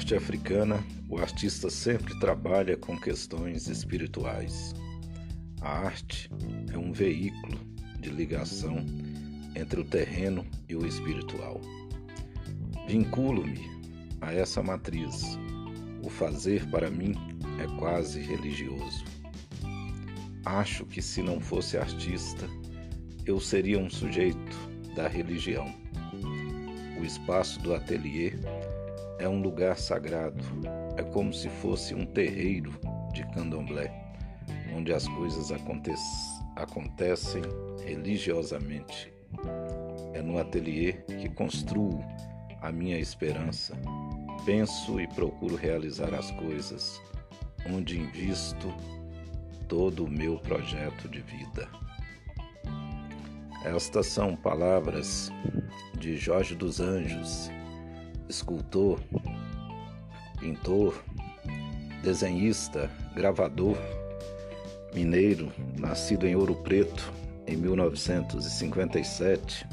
arte africana, o artista sempre trabalha com questões espirituais. A arte é um veículo de ligação entre o terreno e o espiritual. Vinculo-me a essa matriz. O fazer para mim é quase religioso. Acho que se não fosse artista, eu seria um sujeito da religião. O espaço do ateliê é um lugar sagrado, é como se fosse um terreiro de candomblé, onde as coisas acontecem religiosamente. É no ateliê que construo a minha esperança, penso e procuro realizar as coisas, onde invisto todo o meu projeto de vida. Estas são palavras de Jorge dos Anjos, escultor, pintor, desenhista, gravador, mineiro, nascido em Ouro Preto em 1957,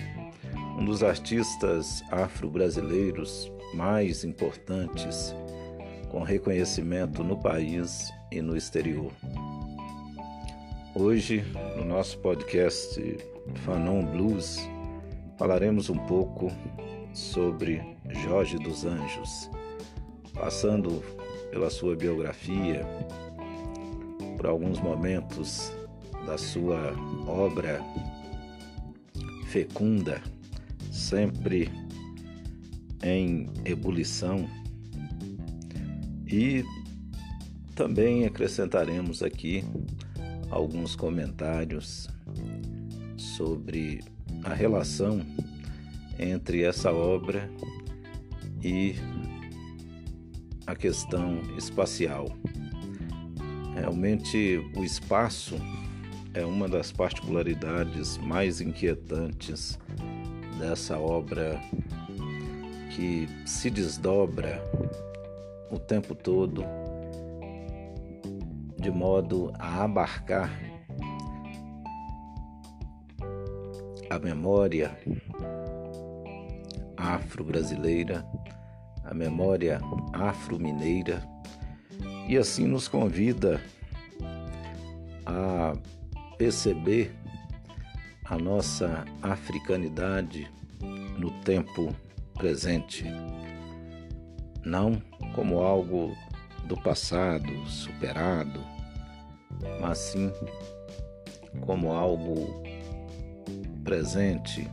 um dos artistas afro-brasileiros mais importantes, com reconhecimento no país e no exterior. Hoje, no nosso podcast Fanon Blues, falaremos um pouco sobre Jorge dos Anjos, passando pela sua biografia, por alguns momentos da sua obra fecunda, sempre em ebulição, e também acrescentaremos aqui alguns comentários sobre a relação entre essa obra e a questão espacial. Realmente, o espaço é uma das particularidades mais inquietantes dessa obra que se desdobra o tempo todo de modo a abarcar a memória afro-brasileira, a memória afro-mineira e assim nos convida a perceber a nossa africanidade no tempo presente, não como algo do passado superado, mas sim como algo presente,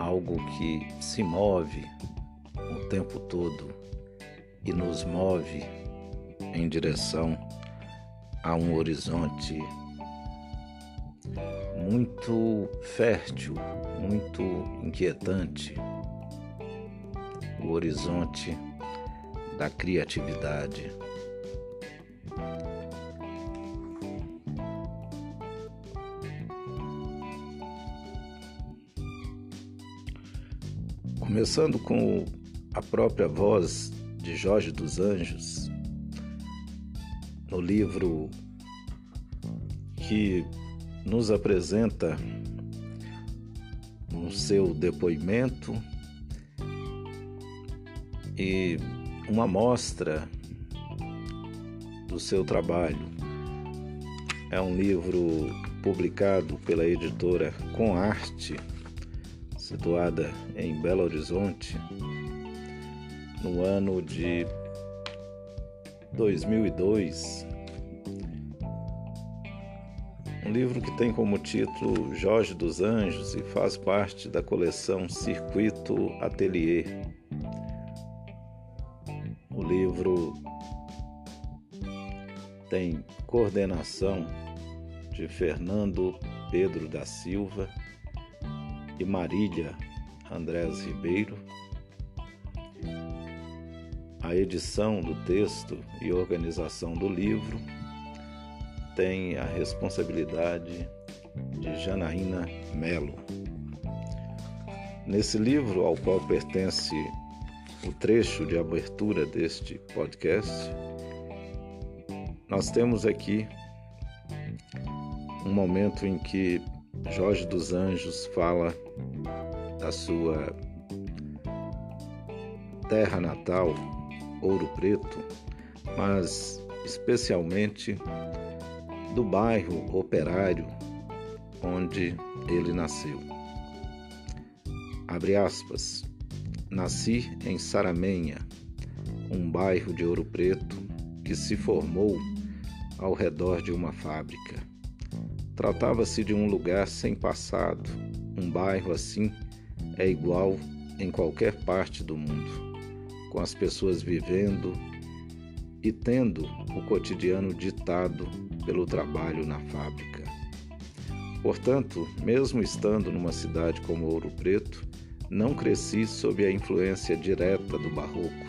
algo que se move o tempo todo e nos move em direção a um horizonte muito fértil, muito inquietante o horizonte da criatividade. Começando com a própria voz de Jorge dos Anjos, no livro que nos apresenta no seu depoimento e uma amostra do seu trabalho. É um livro publicado pela editora Com Arte, situada em Belo Horizonte, no ano de 2002. Um livro que tem como título Jorge dos Anjos e faz parte da coleção Circuito Atelier o livro tem coordenação de Fernando Pedro da Silva e Marília Andrés Ribeiro. A edição do texto e organização do livro tem a responsabilidade de Janaína Melo. Nesse livro, ao qual pertence o trecho de abertura deste podcast, nós temos aqui um momento em que Jorge dos Anjos fala da sua terra natal, Ouro Preto, mas especialmente do bairro operário onde ele nasceu. Abre aspas. Nasci em Saramenha, um bairro de Ouro Preto que se formou ao redor de uma fábrica. Tratava-se de um lugar sem passado. Um bairro assim é igual em qualquer parte do mundo, com as pessoas vivendo e tendo o cotidiano ditado pelo trabalho na fábrica. Portanto, mesmo estando numa cidade como Ouro Preto, não cresci sob a influência direta do barroco.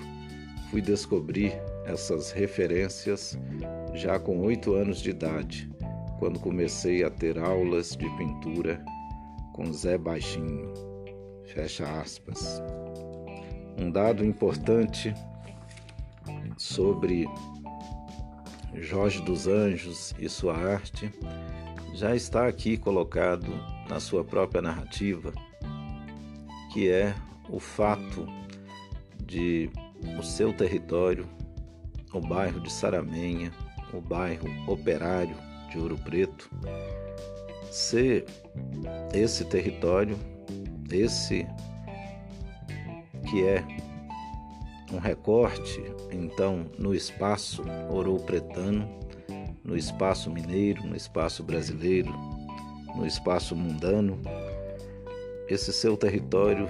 Fui descobrir essas referências já com oito anos de idade, quando comecei a ter aulas de pintura com Zé Baixinho. Fecha aspas. Um dado importante sobre Jorge dos Anjos e sua arte já está aqui colocado na sua própria narrativa que é o fato de o seu território, o bairro de Saramenha, o bairro operário de Ouro Preto, ser esse território, esse que é um recorte, então, no espaço ouropretano, no espaço mineiro, no espaço brasileiro, no espaço mundano, esse seu território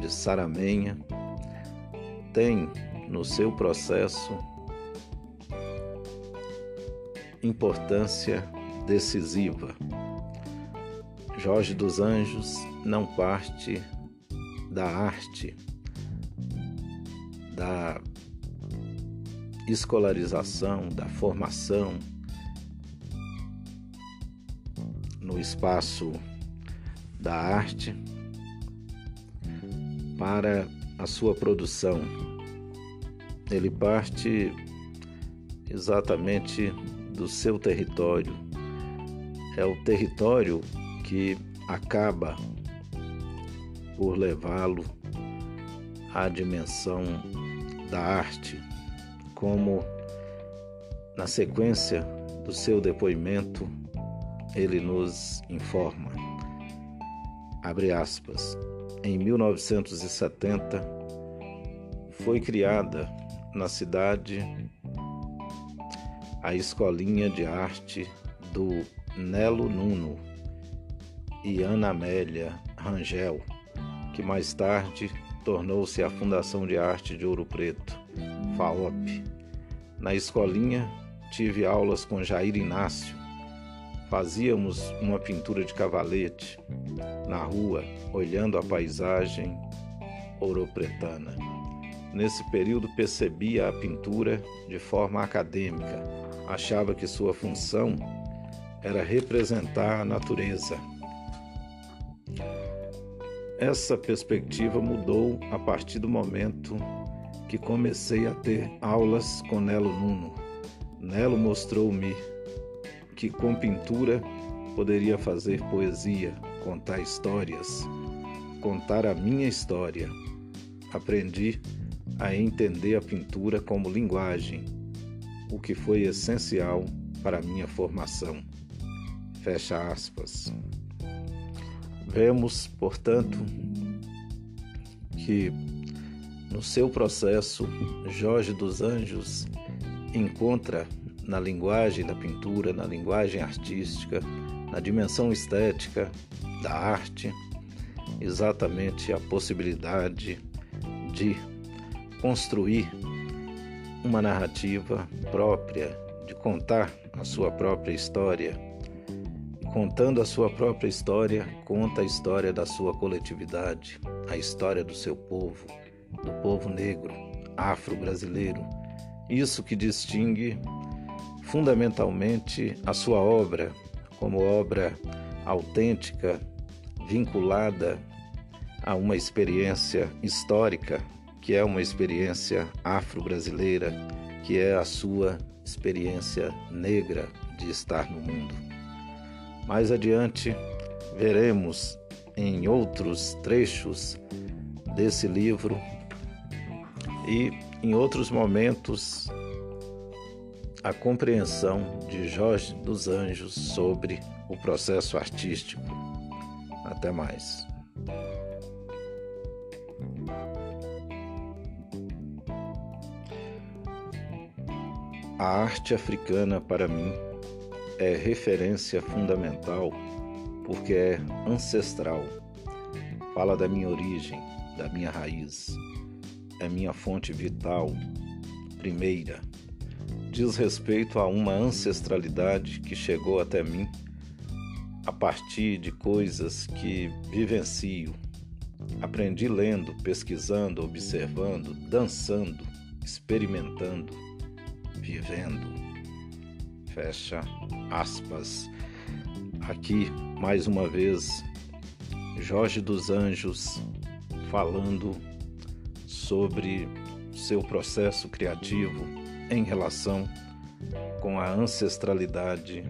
de Saramenha tem no seu processo importância decisiva. Jorge dos Anjos não parte da arte, da escolarização, da formação no espaço da arte para a sua produção. Ele parte exatamente do seu território. É o território que acaba por levá-lo à dimensão da arte, como na sequência do seu depoimento ele nos informa. Abre aspas. Em 1970 foi criada na cidade a Escolinha de Arte do Nelo Nuno e Ana Amélia Rangel, que mais tarde tornou-se a Fundação de Arte de Ouro Preto, FAOP. Na escolinha tive aulas com Jair Inácio, Fazíamos uma pintura de cavalete na rua, olhando a paisagem ouropretana. Nesse período percebia a pintura de forma acadêmica. Achava que sua função era representar a natureza. Essa perspectiva mudou a partir do momento que comecei a ter aulas com Nelo Nuno. Nelo mostrou-me que com pintura poderia fazer poesia, contar histórias, contar a minha história. Aprendi a entender a pintura como linguagem, o que foi essencial para minha formação. Fecha aspas. Vemos, portanto, que no seu processo, Jorge dos Anjos encontra na linguagem da pintura, na linguagem artística, na dimensão estética da arte, exatamente a possibilidade de construir uma narrativa própria, de contar a sua própria história. Contando a sua própria história, conta a história da sua coletividade, a história do seu povo, do povo negro, afro-brasileiro. Isso que distingue fundamentalmente a sua obra como obra autêntica, vinculada a uma experiência histórica, que é uma experiência afro-brasileira, que é a sua experiência negra de estar no mundo. Mais adiante, veremos em outros trechos desse livro e em outros momentos, a compreensão de Jorge dos Anjos sobre o processo artístico. Até mais. A arte africana, para mim, é referência fundamental porque é ancestral. Fala da minha origem, da minha raiz. É minha fonte vital, primeira. Diz respeito a uma ancestralidade que chegou até mim a partir de coisas que vivencio. Aprendi lendo, pesquisando, observando, dançando, experimentando, vivendo. Fecha aspas. Aqui, mais uma vez, Jorge dos Anjos falando sobre seu processo criativo em relação com a ancestralidade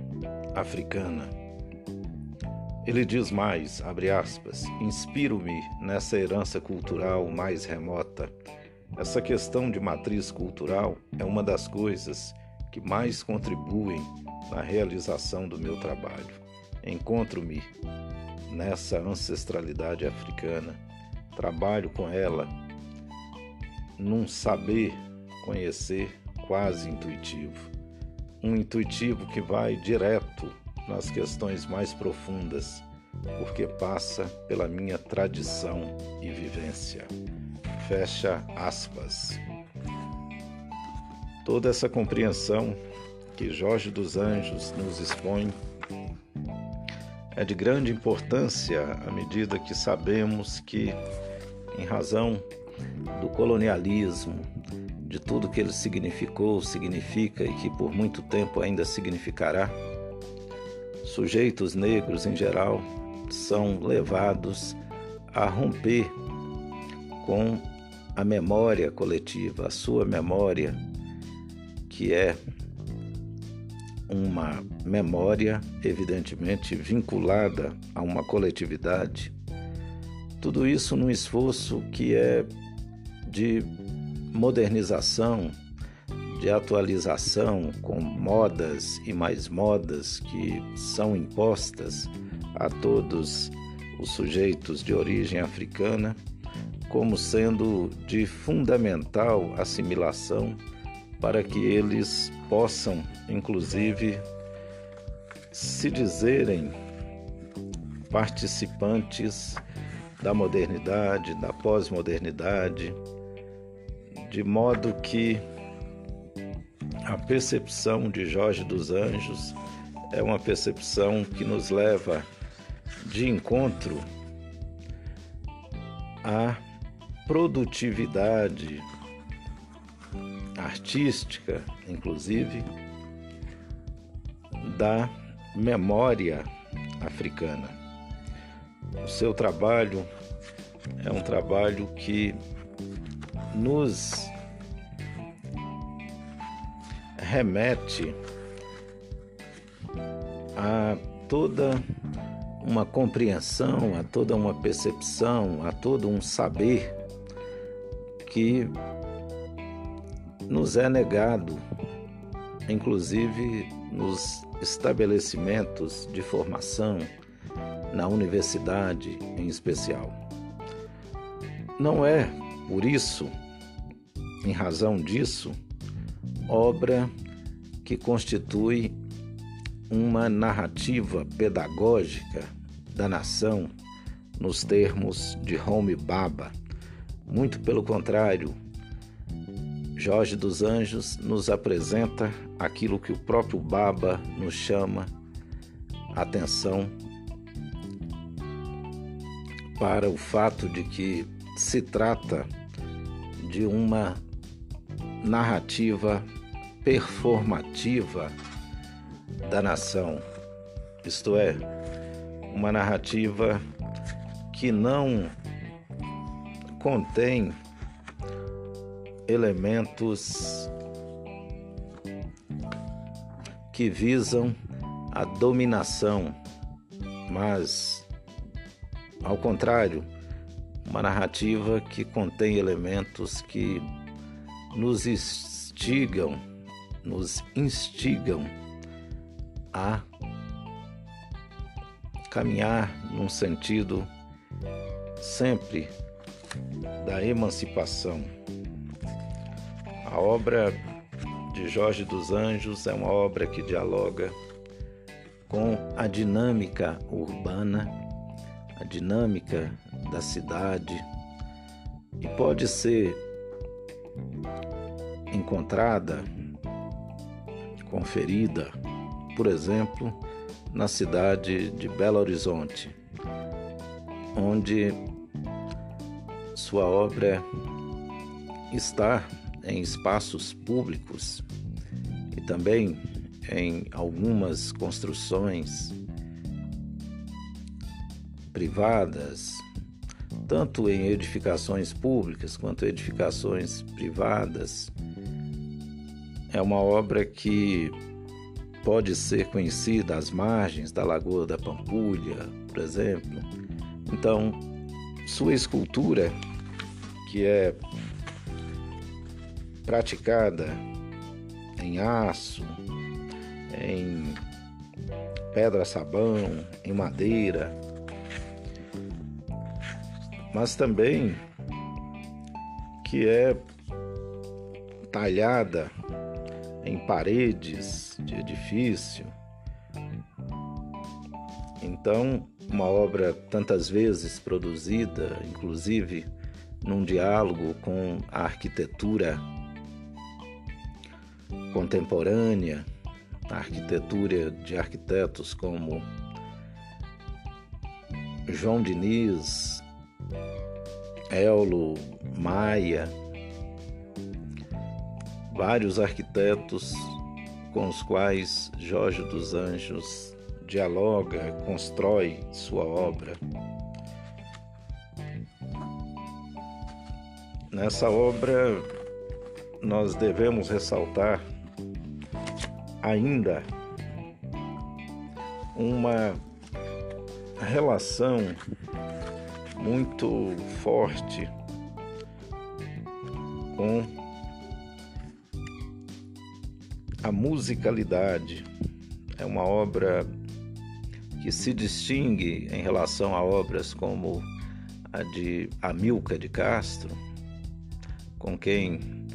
africana. Ele diz mais, abre aspas, inspiro-me nessa herança cultural mais remota. Essa questão de matriz cultural é uma das coisas que mais contribuem na realização do meu trabalho. Encontro-me nessa ancestralidade africana, trabalho com ela num saber conhecer quase intuitivo. Um intuitivo que vai direto nas questões mais profundas, porque passa pela minha tradição e vivência. Fecha aspas. Toda essa compreensão que Jorge dos Anjos nos expõe é de grande importância à medida que sabemos que, em razão do colonialismo, de tudo que ele significou, significa e que por muito tempo ainda significará, sujeitos negros em geral são levados a romper com a memória coletiva, a sua memória, que é uma memória evidentemente vinculada a uma coletividade. Tudo isso num esforço que é de modernização, de atualização com modas e mais modas que são impostas a todos os sujeitos de origem africana, como sendo de fundamental assimilação para que eles possam, inclusive, se dizerem participantes da modernidade, da pós-modernidade, de modo que a percepção de Jorge dos Anjos é uma percepção que nos leva de encontro à produtividade artística, inclusive, da memória africana. O seu trabalho é um trabalho que nos remete a toda uma compreensão, a toda uma percepção, a todo um saber que nos é negado, inclusive nos estabelecimentos de formação, na universidade em especial. Não é, por isso, em razão disso, obra que constitui uma narrativa pedagógica da nação nos termos de Home Baba. Muito pelo contrário, Jorge dos Anjos nos apresenta aquilo que o próprio Baba nos chama atenção para o fato de que se trata de uma narrativa performativa da nação, isto é, uma narrativa que não contém elementos que visam a dominação, mas, ao contrário, uma narrativa que contém elementos que nos instigam, nos instigam a caminhar num sentido sempre da emancipação. A obra de Jorge dos Anjos é uma obra que dialoga com a dinâmica urbana, a dinâmica da cidade e pode ser encontrada, conferida, por exemplo, na cidade de Belo Horizonte, onde sua obra está em espaços públicos e também em algumas construções privadas, tanto em edificações públicas quanto edificações privadas. É uma obra que pode ser conhecida às margens da Lagoa da Pampulha, por exemplo. Então, sua escultura, que é praticada em aço, em pedra-sabão, em madeira, mas também que é talhada em paredes de edifício. Então, uma obra tantas vezes produzida, inclusive num diálogo com a arquitetura contemporânea, a arquitetura de arquitetos como João Diniz, Ello Maia, vários arquitetos com os quais Jorge dos Anjos dialoga, constrói sua obra. Nessa obra, nós devemos ressaltar ainda uma relação muito forte com a musicalidade. É uma obra que se distingue em relação a obras como a de Amilca de Castro, com quem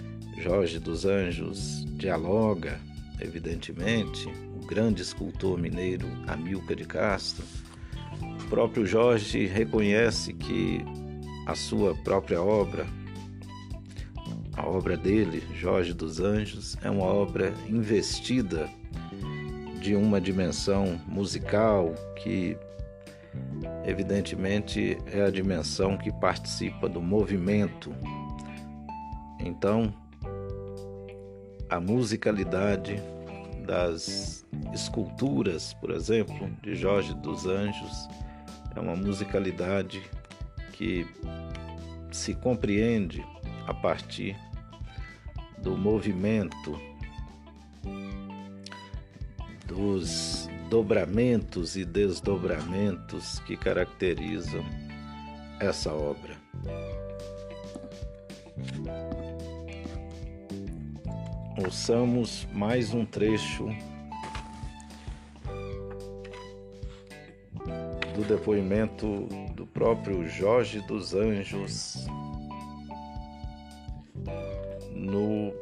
Jorge dos Anjos dialoga evidentemente, o grande escultor mineiro Amilcar de Castro. O próprio Jorge reconhece que a sua própria obra, a obra dele, Jorge dos Anjos, é uma obra investida de uma dimensão musical que, evidentemente, é a dimensão que participa do movimento. Então, a musicalidade das esculturas, por exemplo, de Jorge dos Anjos, é uma musicalidade que se compreende a partir do movimento, dos dobramentos e desdobramentos que caracterizam essa obra. Ouçamos mais um trecho do depoimento do próprio Jorge dos Anjos no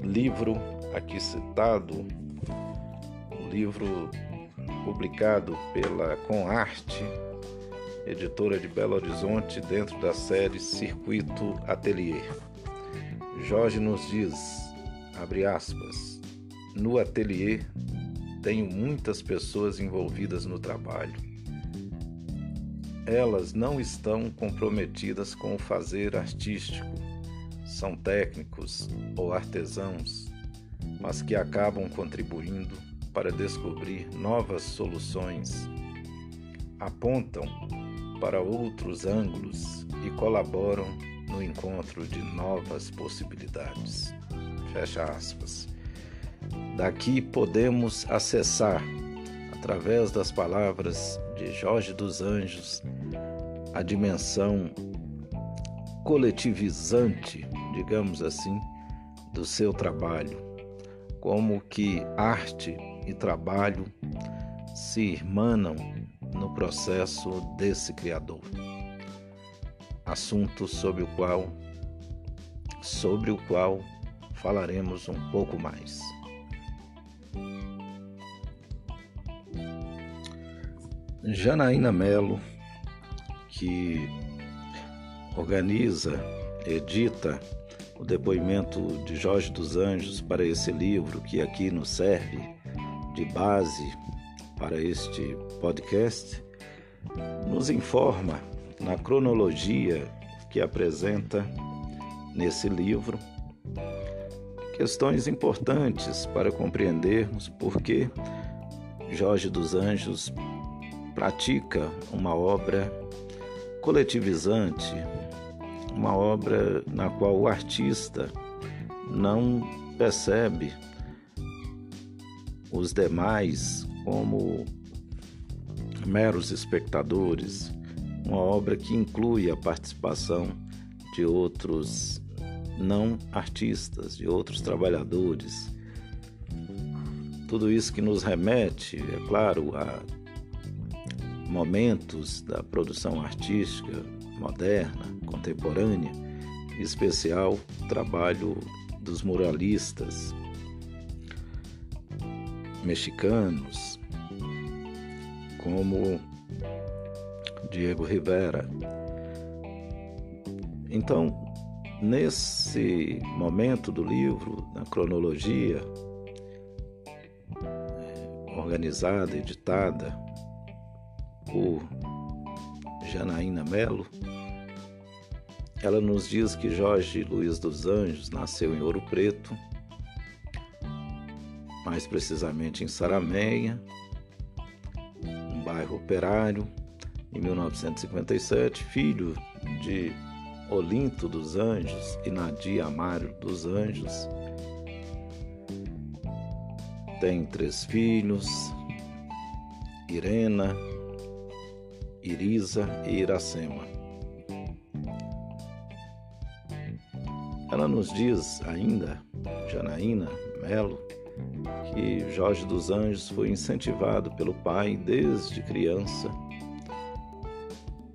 livro aqui citado, um livro publicado pela Conarte, editora de Belo Horizonte, dentro da série Circuito Atelier. Jorge nos diz: abre aspas, no ateliê tenho muitas pessoas envolvidas no trabalho. Elas não estão comprometidas com o fazer artístico, são técnicos ou artesãos, mas que acabam contribuindo para descobrir novas soluções, apontam para outros ângulos e colaboram no encontro de novas possibilidades. Fecha aspas. Daqui podemos acessar, através das palavras de Jorge dos Anjos, a dimensão coletivizante, digamos assim, do seu trabalho, como que arte e trabalho se irmanam no processo desse Criador. Assunto sobre o qual sobre o qual falaremos um pouco mais. Janaína Melo, que organiza, edita o depoimento de Jorge dos Anjos para esse livro que aqui nos serve de base para este podcast, nos informa na cronologia que apresenta nesse livro questões importantes para compreendermos por que Jorge dos Anjos pratica uma obra coletivizante, uma obra na qual o artista não percebe os demais como meros espectadores, uma obra que inclui a participação de outros não artistas, de outros trabalhadores. Tudo isso que nos remete, é claro, a momentos da produção artística moderna, contemporânea, em especial o trabalho dos muralistas mexicanos, como Diego Rivera. Então, nesse momento do livro, na cronologia organizada, editada por Janaína Melo, ela nos diz que Jorge Luiz dos Anjos nasceu em Ouro Preto, mais precisamente em Sarameia, um bairro operário, em 1957, filho de Olinto dos Anjos e Nadia Amaro dos Anjos. Tem três filhos, Irena, Irisa e Iracema. Ela nos diz ainda, Janaína Melo, que Jorge dos Anjos foi incentivado pelo pai desde criança.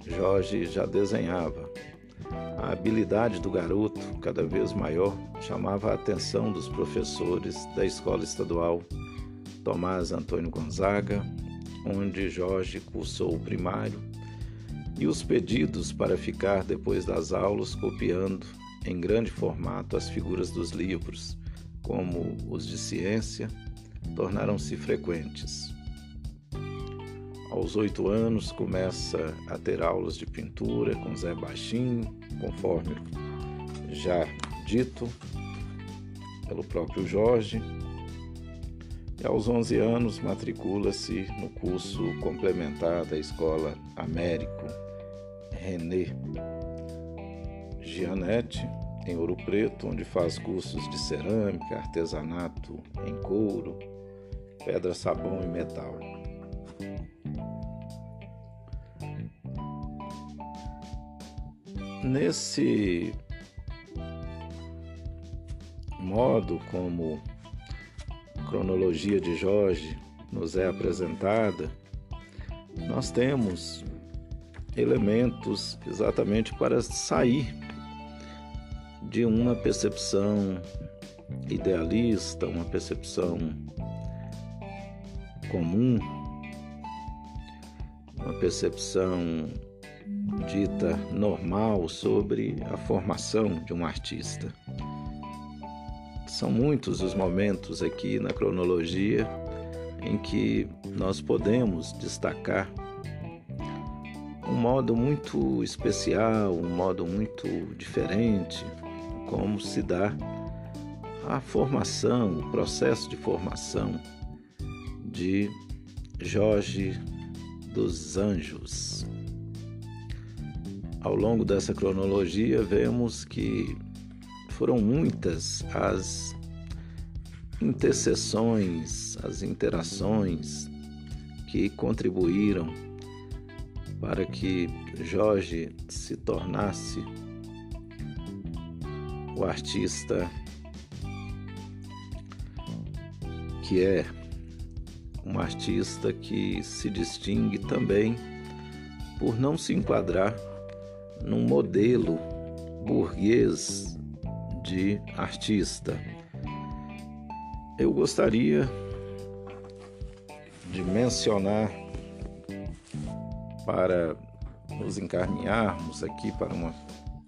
Jorge já desenhava. A habilidade do garoto, cada vez maior, chamava a atenção dos professores da escola estadual Tomás Antônio Gonzaga, onde Jorge cursou o primário, e os pedidos para ficar depois das aulas copiando em grande formato as figuras dos livros, como os de ciência, tornaram-se frequentes. Aos oito anos, começa a ter aulas de pintura com Zé Baixinho, conforme já dito pelo próprio Jorge, e aos 11 anos matricula-se no curso complementar da Escola Américo René Gianetti, em Ouro Preto, onde faz cursos de cerâmica, artesanato em couro, pedra, sabão e metal. Nesse modo como cronologia de Jorge nos é apresentada, nós temos elementos exatamente para sair de uma percepção idealista, uma percepção comum, uma percepção dita normal sobre a formação de um artista. São muitos os momentos aqui na cronologia em que nós podemos destacar um modo muito especial, um modo muito diferente, como se dá a formação, o processo de formação de Jorge dos Anjos. Ao longo dessa cronologia, vemos que foram muitas as intercessões, as interações que contribuíram para que Jorge se tornasse o artista que é um artista que se distingue também por não se enquadrar num modelo burguês de artista. Eu gostaria de mencionar para nos encaminharmos aqui para uma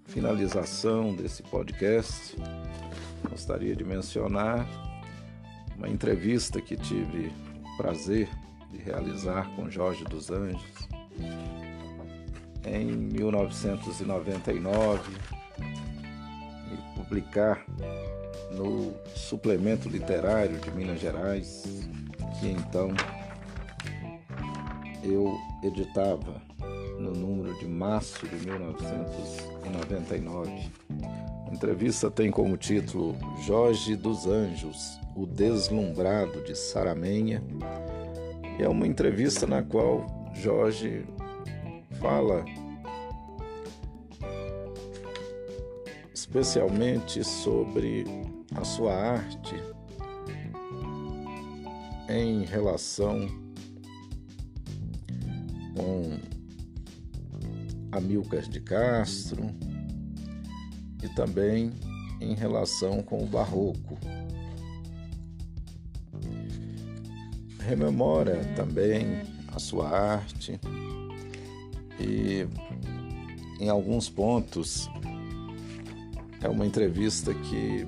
finalização desse podcast. Gostaria de mencionar uma entrevista que tive o prazer de realizar com Jorge dos Anjos em 1999 e publicar no suplemento literário de Minas Gerais, que então eu editava no número de março de 1999. A entrevista tem como título Jorge dos Anjos, o Deslumbrado de Saramenha. É uma entrevista na qual Jorge fala especialmente sobre a sua arte em relação com Amilcar de Castro e também em relação com o Barroco. Rememora também a sua arte e em alguns pontos é uma entrevista que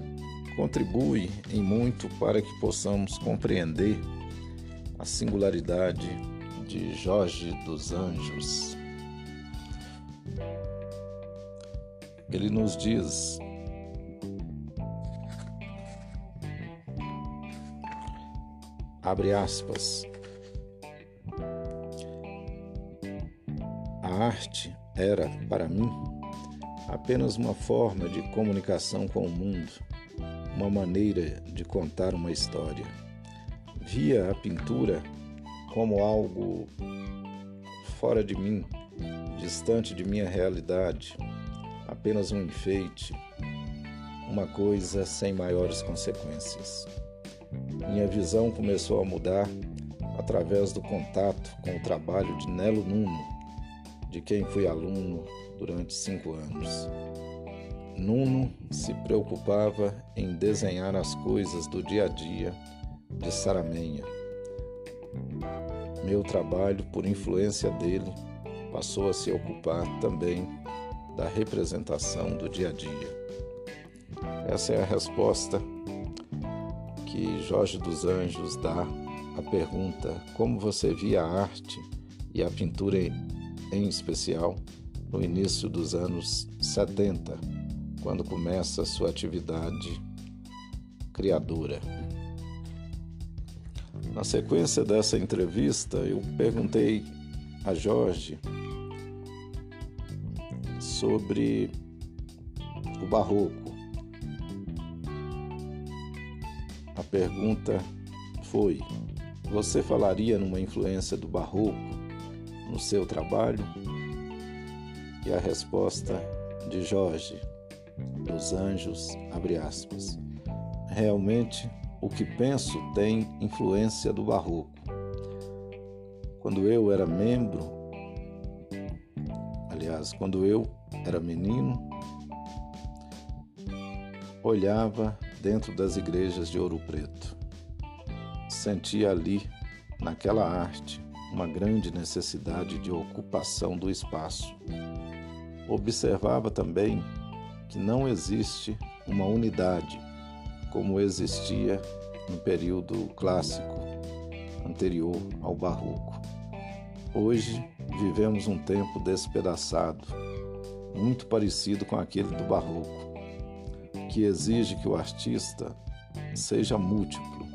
contribui em muito para que possamos compreender a singularidade de Jorge dos Anjos. Ele nos diz abre aspas arte era, para mim, apenas uma forma de comunicação com o mundo, uma maneira de contar uma história. Via a pintura como algo fora de mim, distante de minha realidade, apenas um enfeite, uma coisa sem maiores consequências. Minha visão começou a mudar através do contato com o trabalho de Nelo Nuno, de quem fui aluno durante cinco anos. Nuno se preocupava em desenhar as coisas do dia a dia de Saramenha. Meu trabalho, por influência dele, passou a se ocupar também da representação do dia a dia. Essa é a resposta que Jorge dos Anjos dá à pergunta: como você via a arte e a pintura em especial no início dos anos 70, quando começa sua atividade criadora. Na sequência dessa entrevista, eu perguntei a Jorge sobre o barroco. A pergunta foi: Você falaria numa influência do barroco no seu trabalho? E a resposta de Jorge dos Anjos, abre aspas. Realmente, o que penso tem influência do barroco. Quando eu era membro, aliás, quando eu era menino, olhava dentro das igrejas de Ouro Preto. Sentia ali, naquela arte, uma grande necessidade de ocupação do espaço. Observava também que não existe uma unidade como existia no período clássico anterior ao barroco. Hoje vivemos um tempo despedaçado, muito parecido com aquele do barroco, que exige que o artista seja múltiplo.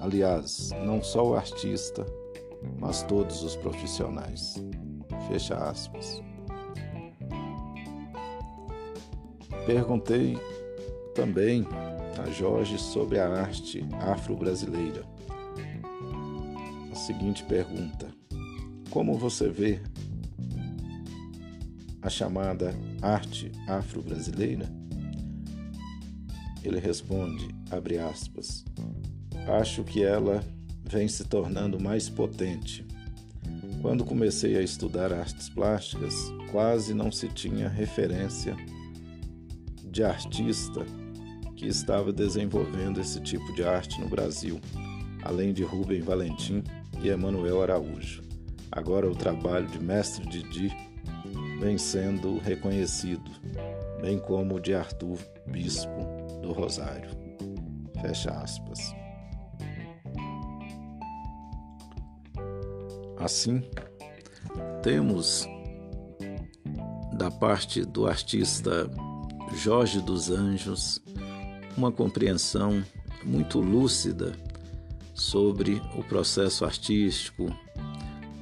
Aliás, não só o artista, mas todos os profissionais. Fecha aspas. Perguntei também a Jorge sobre a arte afro-brasileira. A seguinte pergunta: Como você vê a chamada arte afro-brasileira? Ele responde, abre aspas, acho que ela vem se tornando mais potente. Quando comecei a estudar artes plásticas, quase não se tinha referência de artista que estava desenvolvendo esse tipo de arte no Brasil, além de Rubem Valentim e Emanuel Araújo. Agora o trabalho de Mestre Didi vem sendo reconhecido, bem como o de Arthur Bispo do Rosário. Fecha aspas. Assim, temos da parte do artista Jorge dos Anjos uma compreensão muito lúcida sobre o processo artístico,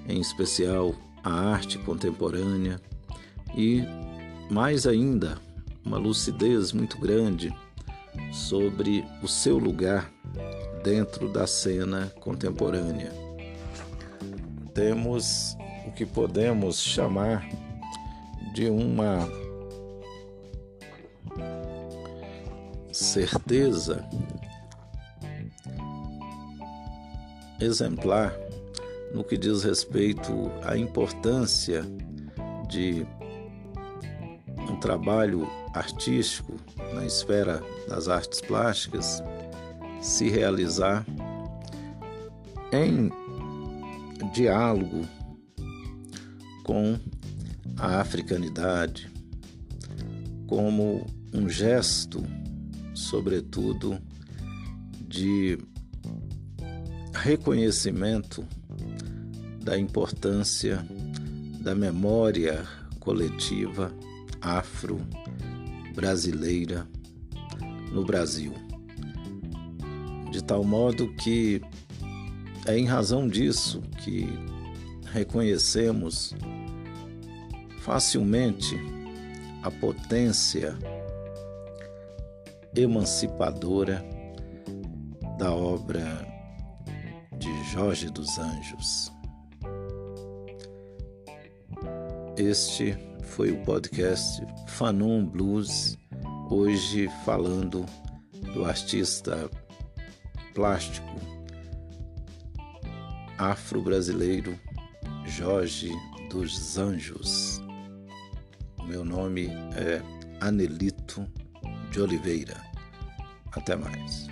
em especial a arte contemporânea, e mais ainda, uma lucidez muito grande sobre o seu lugar dentro da cena contemporânea. Temos o que podemos chamar de uma certeza exemplar no que diz respeito à importância de um trabalho artístico na esfera das artes plásticas se realizar em diálogo com a africanidade como um gesto, sobretudo, de reconhecimento da importância da memória coletiva afro-brasileira no Brasil. De tal modo que é em razão disso que reconhecemos facilmente a potência emancipadora da obra de Jorge dos Anjos. Este foi o podcast Fanon Blues, hoje falando do artista plástico afro-brasileiro Jorge dos Anjos. Meu nome é Anelito de Oliveira. Até mais.